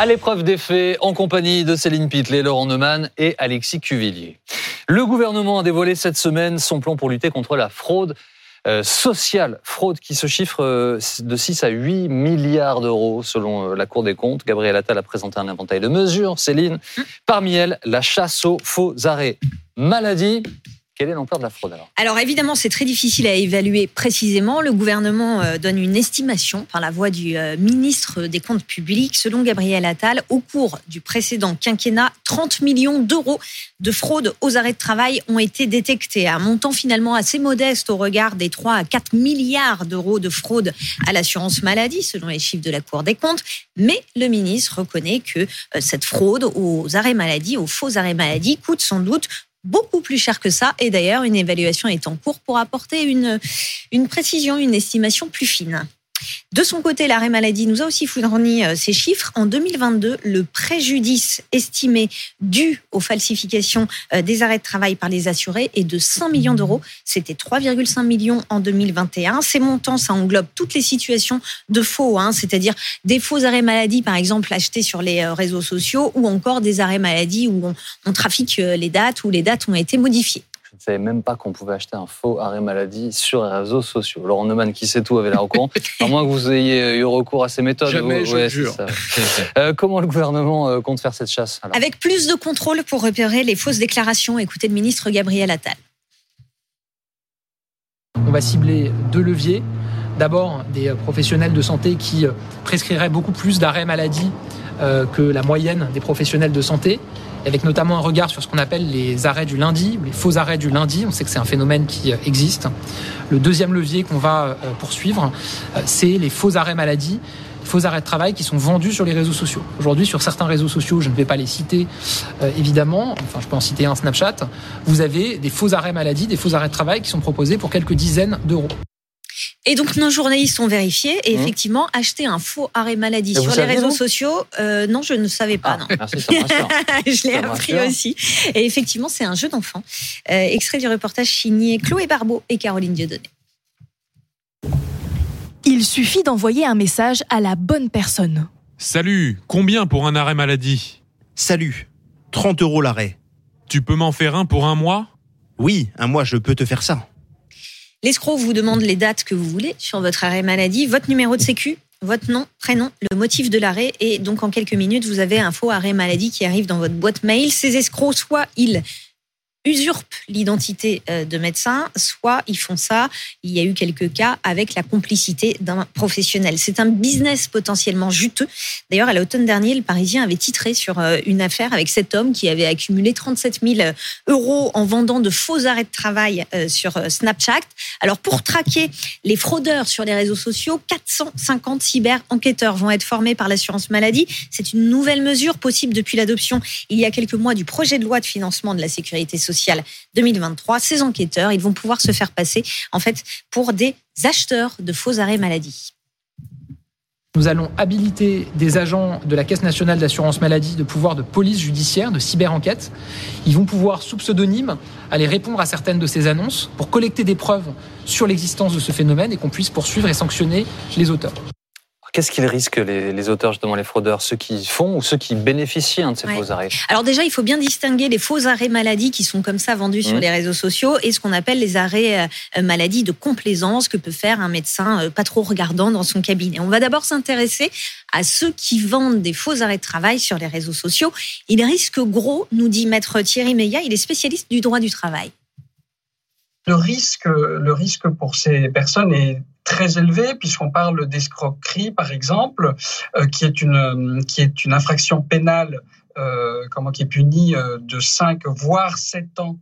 à l'épreuve des faits en compagnie de Céline Pitlet, Laurent Neumann et Alexis Cuvillier. Le gouvernement a dévoilé cette semaine son plan pour lutter contre la fraude euh, sociale, fraude qui se chiffre euh, de 6 à 8 milliards d'euros selon euh, la Cour des comptes. Gabriel Attal a présenté un inventaire de mesures, Céline. Mmh. Parmi elles, la chasse aux faux arrêts maladie. Quelle est l'ampleur de la fraude alors Alors évidemment, c'est très difficile à évaluer précisément. Le gouvernement euh, donne une estimation par la voix du euh, ministre des Comptes publics. Selon Gabriel Attal, au cours du précédent quinquennat, 30 millions d'euros de fraude aux arrêts de travail ont été détectés. Un montant finalement assez modeste au regard des 3 à 4 milliards d'euros de fraude à l'assurance maladie, selon les chiffres de la Cour des comptes. Mais le ministre reconnaît que euh, cette fraude aux arrêts maladie, aux faux arrêts maladie, coûte sans doute beaucoup plus cher que ça. Et d'ailleurs, une évaluation est en cours pour apporter une, une précision, une estimation plus fine. De son côté, l'arrêt maladie nous a aussi fourni euh, ces chiffres. En 2022, le préjudice estimé dû aux falsifications euh, des arrêts de travail par les assurés est de 5 millions d'euros. C'était 3,5 millions en 2021. Ces montants, ça englobe toutes les situations de faux, hein, c'est-à-dire des faux arrêts maladie, par exemple, achetés sur les euh, réseaux sociaux, ou encore des arrêts maladie où on, on trafique les dates, où les dates ont été modifiées. Je ne savais même pas qu'on pouvait acheter un faux arrêt maladie sur les réseaux sociaux. Laurent Neumann, qui sait tout, avait l'air au courant. à moins que vous ayez eu recours à ces méthodes. Jamais, je jure. Euh, comment le gouvernement euh, compte faire cette chasse Avec plus de contrôle pour repérer les fausses déclarations. Écoutez le ministre Gabriel Attal. On va cibler deux leviers. D'abord, des professionnels de santé qui prescriraient beaucoup plus d'arrêts maladie euh, que la moyenne des professionnels de santé avec notamment un regard sur ce qu'on appelle les arrêts du lundi, les faux arrêts du lundi. On sait que c'est un phénomène qui euh, existe. Le deuxième levier qu'on va euh, poursuivre, euh, c'est les faux arrêts maladie faux arrêts de travail qui sont vendus sur les réseaux sociaux. Aujourd'hui, sur certains réseaux sociaux, je ne vais pas les citer évidemment, enfin je peux en citer un Snapchat, vous avez des faux arrêts maladie, des faux arrêts de travail qui sont proposés pour quelques dizaines d'euros. Et donc nos journalistes ont vérifié et mmh. effectivement acheté un faux arrêt maladie sur les réseaux sociaux. Euh, non, je ne savais pas. Ah, non. Merci, ça je l'ai appris aussi. Et effectivement, c'est un jeu d'enfant. Euh, extrait du reportage signé Chloé Barbeau et Caroline Dieudonné. Il suffit d'envoyer un message à la bonne personne. Salut, combien pour un arrêt maladie? Salut, 30 euros l'arrêt. Tu peux m'en faire un pour un mois? Oui, un mois, je peux te faire ça. L'escroc vous demande les dates que vous voulez sur votre arrêt maladie, votre numéro de sécu, votre nom, prénom, le motif de l'arrêt et donc en quelques minutes, vous avez un faux arrêt maladie qui arrive dans votre boîte mail. Ces escrocs, soit ils usurpent l'identité euh, de médecin, soit ils font ça, il y a eu quelques cas, avec la complicité d'un professionnel. C'est un business potentiellement juteux. D'ailleurs, à l'automne dernier, le Parisien avait titré sur euh, une affaire avec cet homme qui avait accumulé 37 000 euros en vendant de faux arrêts de travail euh, sur Snapchat. Alors, pour traquer les fraudeurs sur les réseaux sociaux, 450 cyber-enquêteurs vont être formés par l'assurance maladie. C'est une nouvelle mesure possible depuis l'adoption il y a quelques mois du projet de loi de financement de la sécurité sociale 2023. Ces enquêteurs, ils vont pouvoir se faire passer en fait pour des acheteurs de faux arrêts maladie. Nous allons habiliter des agents de la Caisse nationale d'assurance maladie de pouvoir de police judiciaire, de cyber-enquête. Ils vont pouvoir, sous pseudonyme, aller répondre à certaines de ces annonces pour collecter des preuves sur l'existence de ce phénomène et qu'on puisse poursuivre et sanctionner les auteurs. Qu'est-ce qu'ils risquent, les, auteurs, justement, les fraudeurs Ceux qui font ou ceux qui bénéficient de ces faux arrêts? Alors déjà, il faut bien distinguer les faux arrêts maladie qui sont comme ça vendus sur les réseaux sociaux et ce qu'on appelle les arrêts euh, maladie de complaisance que peut faire un médecin euh, pas trop regardant dans son cabinet. On va d'abord s'intéresser à ceux qui vendent des faux arrêts de travail sur les réseaux sociaux. Ils risquent gros, nous dit maître Thierry Meillat, il est spécialiste du droit du travail. Le risque, le risque pour ces personnes est très élevé puisqu'on parle d'escroquerie par exemple, euh, qui est une qui est une infraction pénale euh, comment qui est punie euh, de 5 voire 7 ans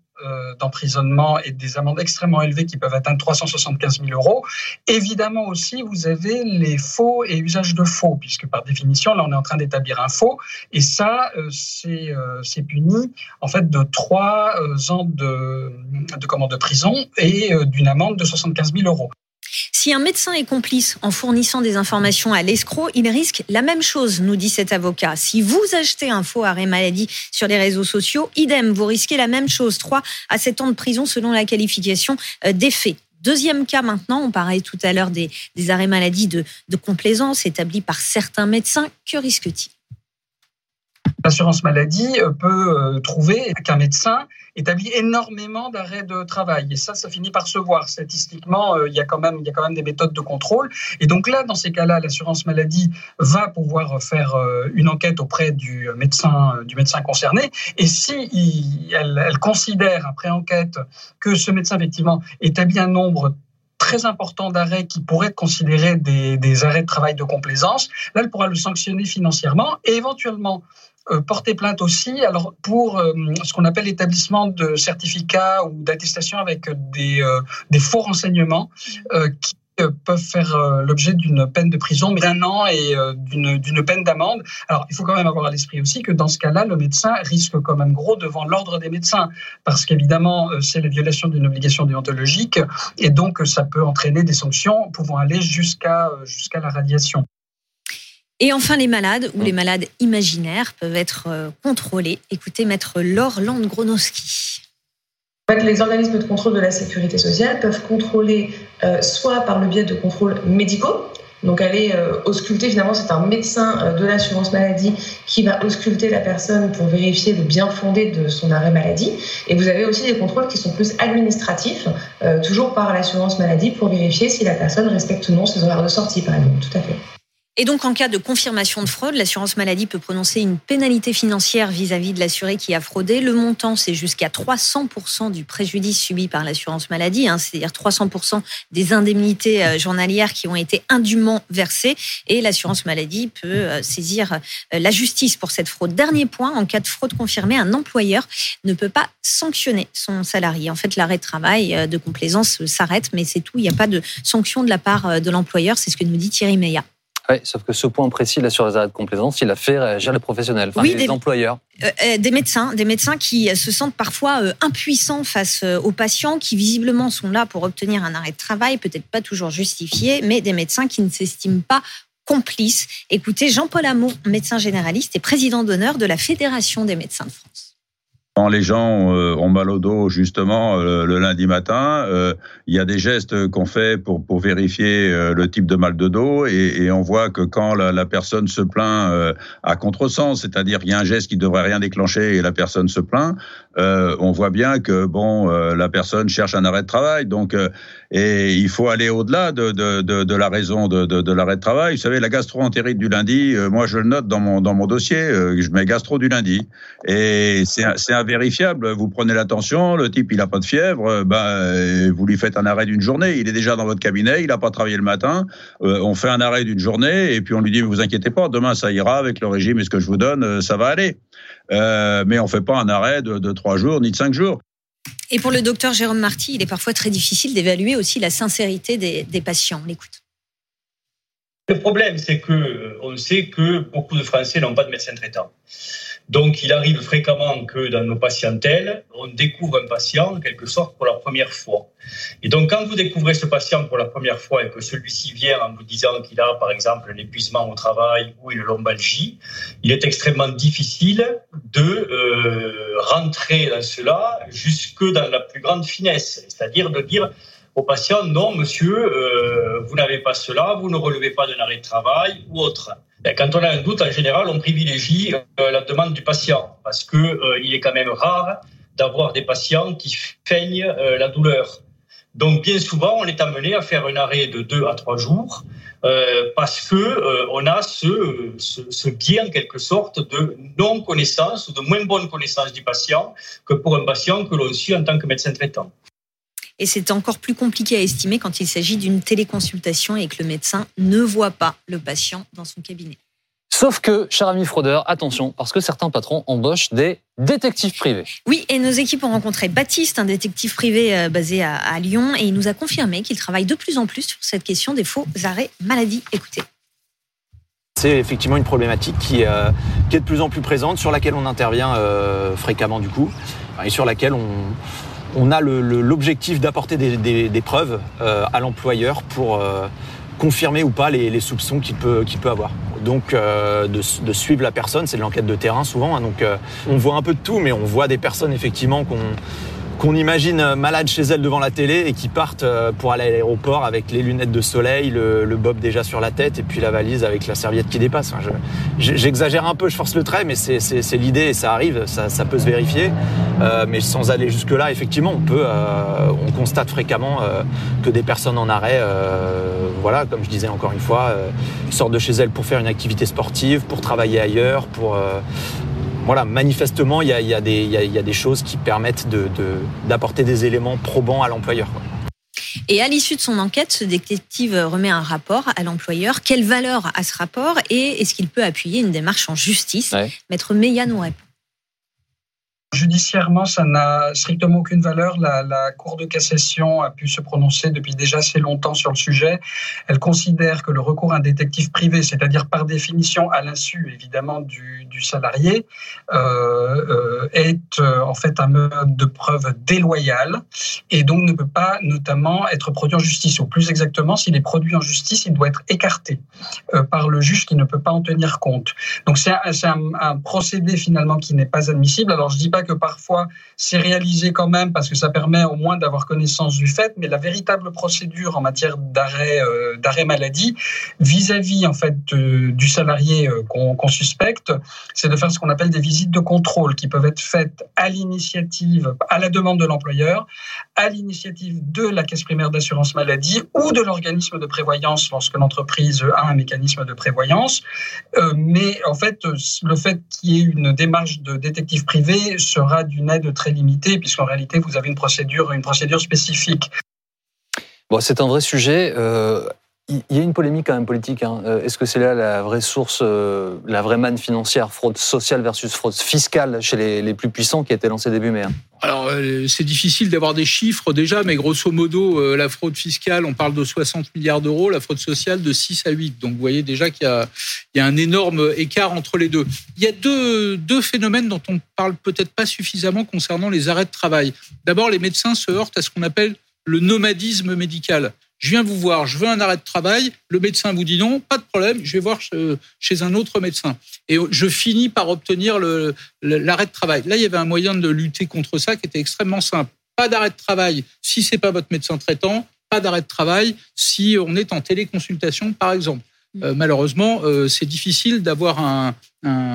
d'emprisonnement et des amendes extrêmement élevées qui peuvent atteindre 375 000 euros. Évidemment aussi, vous avez les faux et usages de faux, puisque par définition, là, on est en train d'établir un faux, et ça, c'est puni en fait de trois ans de, de, de prison et d'une amende de 75 000 euros. Si un médecin est complice en fournissant des informations à l'escroc, il risque la même chose, nous dit cet avocat. Si vous achetez un faux arrêt maladie sur les réseaux sociaux, idem, vous risquez la même chose, 3 à 7 ans de prison selon la qualification euh, des faits. Deuxième cas maintenant, on parlait tout à l'heure des, arrêts maladie de, de complaisance établis par certains médecins. Que risque-t-il? L'assurance maladie peut trouver qu'un médecin établit énormément d'arrêts de travail. Et ça, ça finit par se voir. Statistiquement, il, y a quand même, il y a quand même des méthodes de contrôle. Et donc là, dans ces cas-là, l'assurance maladie va pouvoir faire une enquête auprès du médecin, du médecin concerné. Et si elle, considère, après enquête, que ce médecin, effectivement, établit un nombre très important d'arrêts qui pourraient être considérés des, arrêts de travail de complaisance. Là, elle pourra le sanctionner financièrement et éventuellement euh, porter plainte aussi alors pour euh, ce qu'on appelle l'établissement de certificats ou d'attestations avec des, euh, des faux renseignements qui peuvent faire euh, l'objet d'une peine de prison d'un an et euh, d'une peine d'amende. Alors, il faut quand même avoir à l'esprit aussi que dans ce cas-là, le médecin risque quand même gros devant l'ordre des médecins, parce qu'évidemment, euh, c'est la violation d'une obligation déontologique, et donc ça peut entraîner des sanctions pouvant aller jusqu'à jusqu'à la radiation. Et enfin, les malades ou les malades imaginaires peuvent être contrôlés. Écoutez, maître Laure Landgronowski les organismes de contrôle de la sécurité sociale peuvent contrôler euh, soit par le biais de contrôles médicaux, donc aller euh, ausculter, finalement c'est un médecin euh, de l'assurance maladie qui va ausculter la personne pour vérifier le bien fondé de son arrêt maladie. Et vous avez aussi des contrôles qui sont plus administratifs, toujours par l'assurance maladie pour vérifier si la personne respecte ou non ses horaires de sortie par exemple. Tout à fait. Et donc, en cas de confirmation de fraude, l'assurance maladie peut prononcer une pénalité financière vis-à-vis de l'assuré qui a fraudé. Le montant, c'est jusqu'à 300% du préjudice subi par l'assurance maladie, hein, c'est-à-dire 300% des indemnités euh, journalières qui ont été indûment versées. Et l'assurance maladie peut euh, saisir euh, la justice pour cette fraude. Dernier point, en cas de fraude confirmée, un employeur ne peut pas sanctionner son salarié. En fait, l'arrêt de travail de complaisance s'arrête, mais c'est tout. Il n'y a pas de sanction de la part de l'employeur. C'est ce que nous dit Thierry Meillat. Oui, sauf que ce point précis là sur les arrêts de complaisance, il a fait réagir les professionnels, enfin, les des, employeurs. Euh, euh, des médecins, des médecins qui se sentent parfois euh, impuissants face aux patients, qui visiblement sont là pour obtenir un arrêt de travail, peut-être pas toujours justifié, mais des médecins qui ne s'estiment pas complices. Écoutez, Jean-Paul Hameau, médecin généraliste et président d'honneur de la Fédération des médecins de France. Quand les gens euh, ont mal au dos, justement, euh, le lundi matin, euh, il y a des gestes qu'on fait pour, pour vérifier le type de mal de dos et, on voit que quand la, la personne se plaint à contresens, c'est-à-dire qu'il y a un geste qui devrait rien déclencher et la personne se plaint, on voit bien que bon, la personne cherche un arrêt de travail. Donc, et il faut aller au-delà de, de, de, de, la raison de, l'arrêt de travail. Vous savez, la gastro-entérite du lundi, moi je le note dans mon dans mon dossier, je mets gastro du lundi et c'est c'est un vérifiable. Vous prenez l'attention, le type il a pas de fièvre, ben vous lui faites un arrêt d'une journée. Il est déjà dans votre cabinet, il a pas travaillé le matin. Euh, on fait un arrêt d'une journée et puis on lui dit vous inquiétez pas, demain ça ira avec le régime et ce que je vous donne, euh, ça va aller. Euh, mais on fait pas un arrêt de, trois jours ni de cinq jours. Et pour le docteur Jérôme Marty, il est parfois très difficile d'évaluer aussi la sincérité des, patients. L'écoute. Le problème, c'est que on sait que beaucoup de Français n'ont pas de médecin traitant. Donc, il arrive fréquemment que dans nos patientèles, on découvre un patient, en quelque sorte, pour la première fois. Et donc, quand vous découvrez ce patient pour la première fois et que celui-ci vient en vous disant qu'il a, par exemple, un épuisement au travail ou une lombalgie, il est extrêmement difficile de euh, rentrer dans cela jusque dans la plus grande finesse, c'est-à-dire de dire au patient, non, monsieur, euh, vous n'avez pas cela, vous ne relevez pas d'un arrêt de travail ou autre. Ben, quand on a un doute, en général, on privilégie euh, la demande du patient parce euh, il est quand même rare d'avoir des patients qui feignent la douleur. Donc, bien souvent, on est amené à faire un arrêt de deux à trois jours parce que on a ce, ce, en quelque sorte de non connaissance ou de moins bonne connaissance du patient que pour un patient que l'on suit en tant que médecin traitant. Et c'est encore plus compliqué à estimer quand il s'agit d'une téléconsultation et que le médecin ne voit pas le patient dans son cabinet. Sauf que, cher ami fraudeur, attention, parce que certains patrons embauchent des détectives privés. Oui, et nos équipes ont rencontré Baptiste, un détective privé euh, basé à, Lyon, et il nous a confirmé qu'il travaille de plus en plus sur cette question des faux arrêts maladie. Écoutez. C'est effectivement une problématique qui, euh, qui, est de plus en plus présente, sur laquelle on intervient euh, fréquemment du coup, et sur laquelle on, on a l'objectif d'apporter des, preuves euh, à l'employeur pour euh, confirmer ou pas les, soupçons qu'il peut, peut avoir. Donc euh, de, suivre la personne, c'est de l'enquête de terrain souvent. Hein. donc on voit un peu de tout, mais on voit des personnes effectivement qu'on imagine malades chez elles devant la télé et qui partent euh, pour aller à l'aéroport avec les lunettes de soleil, le, bob déjà sur la tête et puis la valise avec la serviette qui dépasse. J'exagère un peu, je force le trait, mais c'est l'idée et ça arrive, ça, peut se vérifier. Euh, mais sans aller jusque-là, effectivement, on peut, euh, on constate fréquemment euh, que des personnes en arrêt, euh, voilà, comme je disais encore une fois, sortent de chez elles pour faire une activité sportive, pour travailler ailleurs, pour voilà, manifestement, il y a, y, a y, a, y a, des choses qui permettent d'apporter de, des éléments probants à l'employeur. Et à l'issue de son enquête, ce détective remet un rapport à l'employeur. Quelle valeur a ce rapport et est-ce qu'il peut appuyer une démarche en justice? Ouais. Maître Meillan nous répond. Judiciairement, ça n'a strictement aucune valeur. La, Cour de cassation a pu se prononcer depuis déjà assez longtemps sur le sujet. Elle considère que le recours à un détective privé, c'est-à-dire par définition à l'insu évidemment du, salarié, euh, euh, est euh, en fait un mode de preuve déloyal et donc ne peut pas notamment être produit en justice. Ou plus exactement, s'il est produit en justice, il doit être écarté par le juge qui ne peut pas en tenir compte. Donc c'est un, un, un procédé finalement qui n'est pas admissible. Alors je dis pas que parfois c'est réalisé quand même parce que ça permet au moins d'avoir connaissance du fait, mais la véritable procédure en matière d'arrêt euh, maladie vis-à-vis en fait du salarié euh, qu'on qu suspecte, c'est de faire ce qu'on appelle des visites de contrôle qui peuvent être faites à l'initiative, à la demande de l'employeur, à l'initiative de la caisse primaire d'assurance maladie ou de l'organisme de prévoyance lorsque l'entreprise a un mécanisme de prévoyance. Euh, mais en fait, le fait qu'il y ait une démarche de détective privé sera d'une aide très limitée, puisqu'en réalité, vous avez une procédure, une procédure spécifique. Bon, c'est un vrai sujet. Euh, il y a une polémique quand même politique. Hein. Est-ce que c'est là la vraie source, euh, la vraie manne financière, fraude sociale versus fraude fiscale chez les, plus puissants qui a été lancée début mai hein alors, c'est difficile d'avoir des chiffres déjà, mais grosso modo, euh, la fraude fiscale, on parle de 60 milliards d'euros, la fraude sociale de 6 à 8. Donc, vous voyez déjà qu'il y, a, un énorme écart entre les deux. Il y a deux, deux phénomènes dont on parle peut-être pas suffisamment concernant les arrêts de travail. D'abord, les médecins se heurtent à ce qu'on appelle le nomadisme médical je viens vous voir, je veux un arrêt de travail, le médecin vous dit non, pas de problème, je vais voir chez un autre médecin. Et je finis par obtenir l'arrêt de travail. Là, il y avait un moyen de lutter contre ça qui était extrêmement simple. Pas d'arrêt de travail si c'est pas votre médecin traitant, pas d'arrêt de travail si on est en téléconsultation, par exemple. Euh, malheureusement, euh, c'est difficile d'avoir un,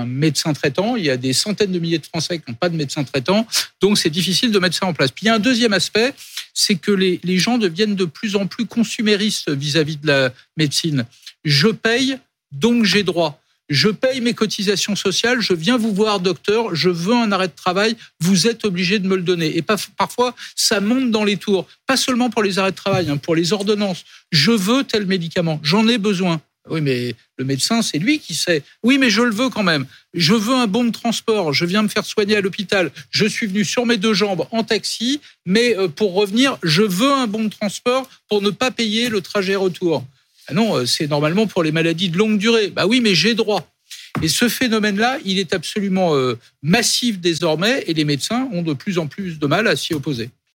médecin traitant. Il y a des centaines de milliers de Français qui n'ont pas de médecin traitant, donc c'est difficile de mettre ça en place. Puis il y a un deuxième aspect, c'est que les, gens deviennent de plus en plus consuméristes vis-à-vis -vis de la médecine. Je paye, donc j'ai droit. Je paye mes cotisations sociales, je viens vous voir, docteur, je veux un arrêt de travail, vous êtes obligé de me le donner. Et parfois, ça monte dans les tours, pas seulement pour les arrêts de travail, hein, pour les ordonnances. Je veux tel médicament, j'en ai besoin. Oui, mais le médecin, c'est lui qui sait. Oui, mais je le veux quand même. Je veux un bon de transport. Je viens me faire soigner à l'hôpital. Je suis venu sur mes deux jambes en taxi, mais euh, pour revenir, je veux un bon de transport pour ne pas payer le trajet retour. Ah non, euh, c'est normalement pour les maladies de longue durée. Bah oui, mais j'ai droit. Et ce phénomène-là, il est absolument euh, massif désormais et les médecins ont de plus en plus de mal à s'y opposer.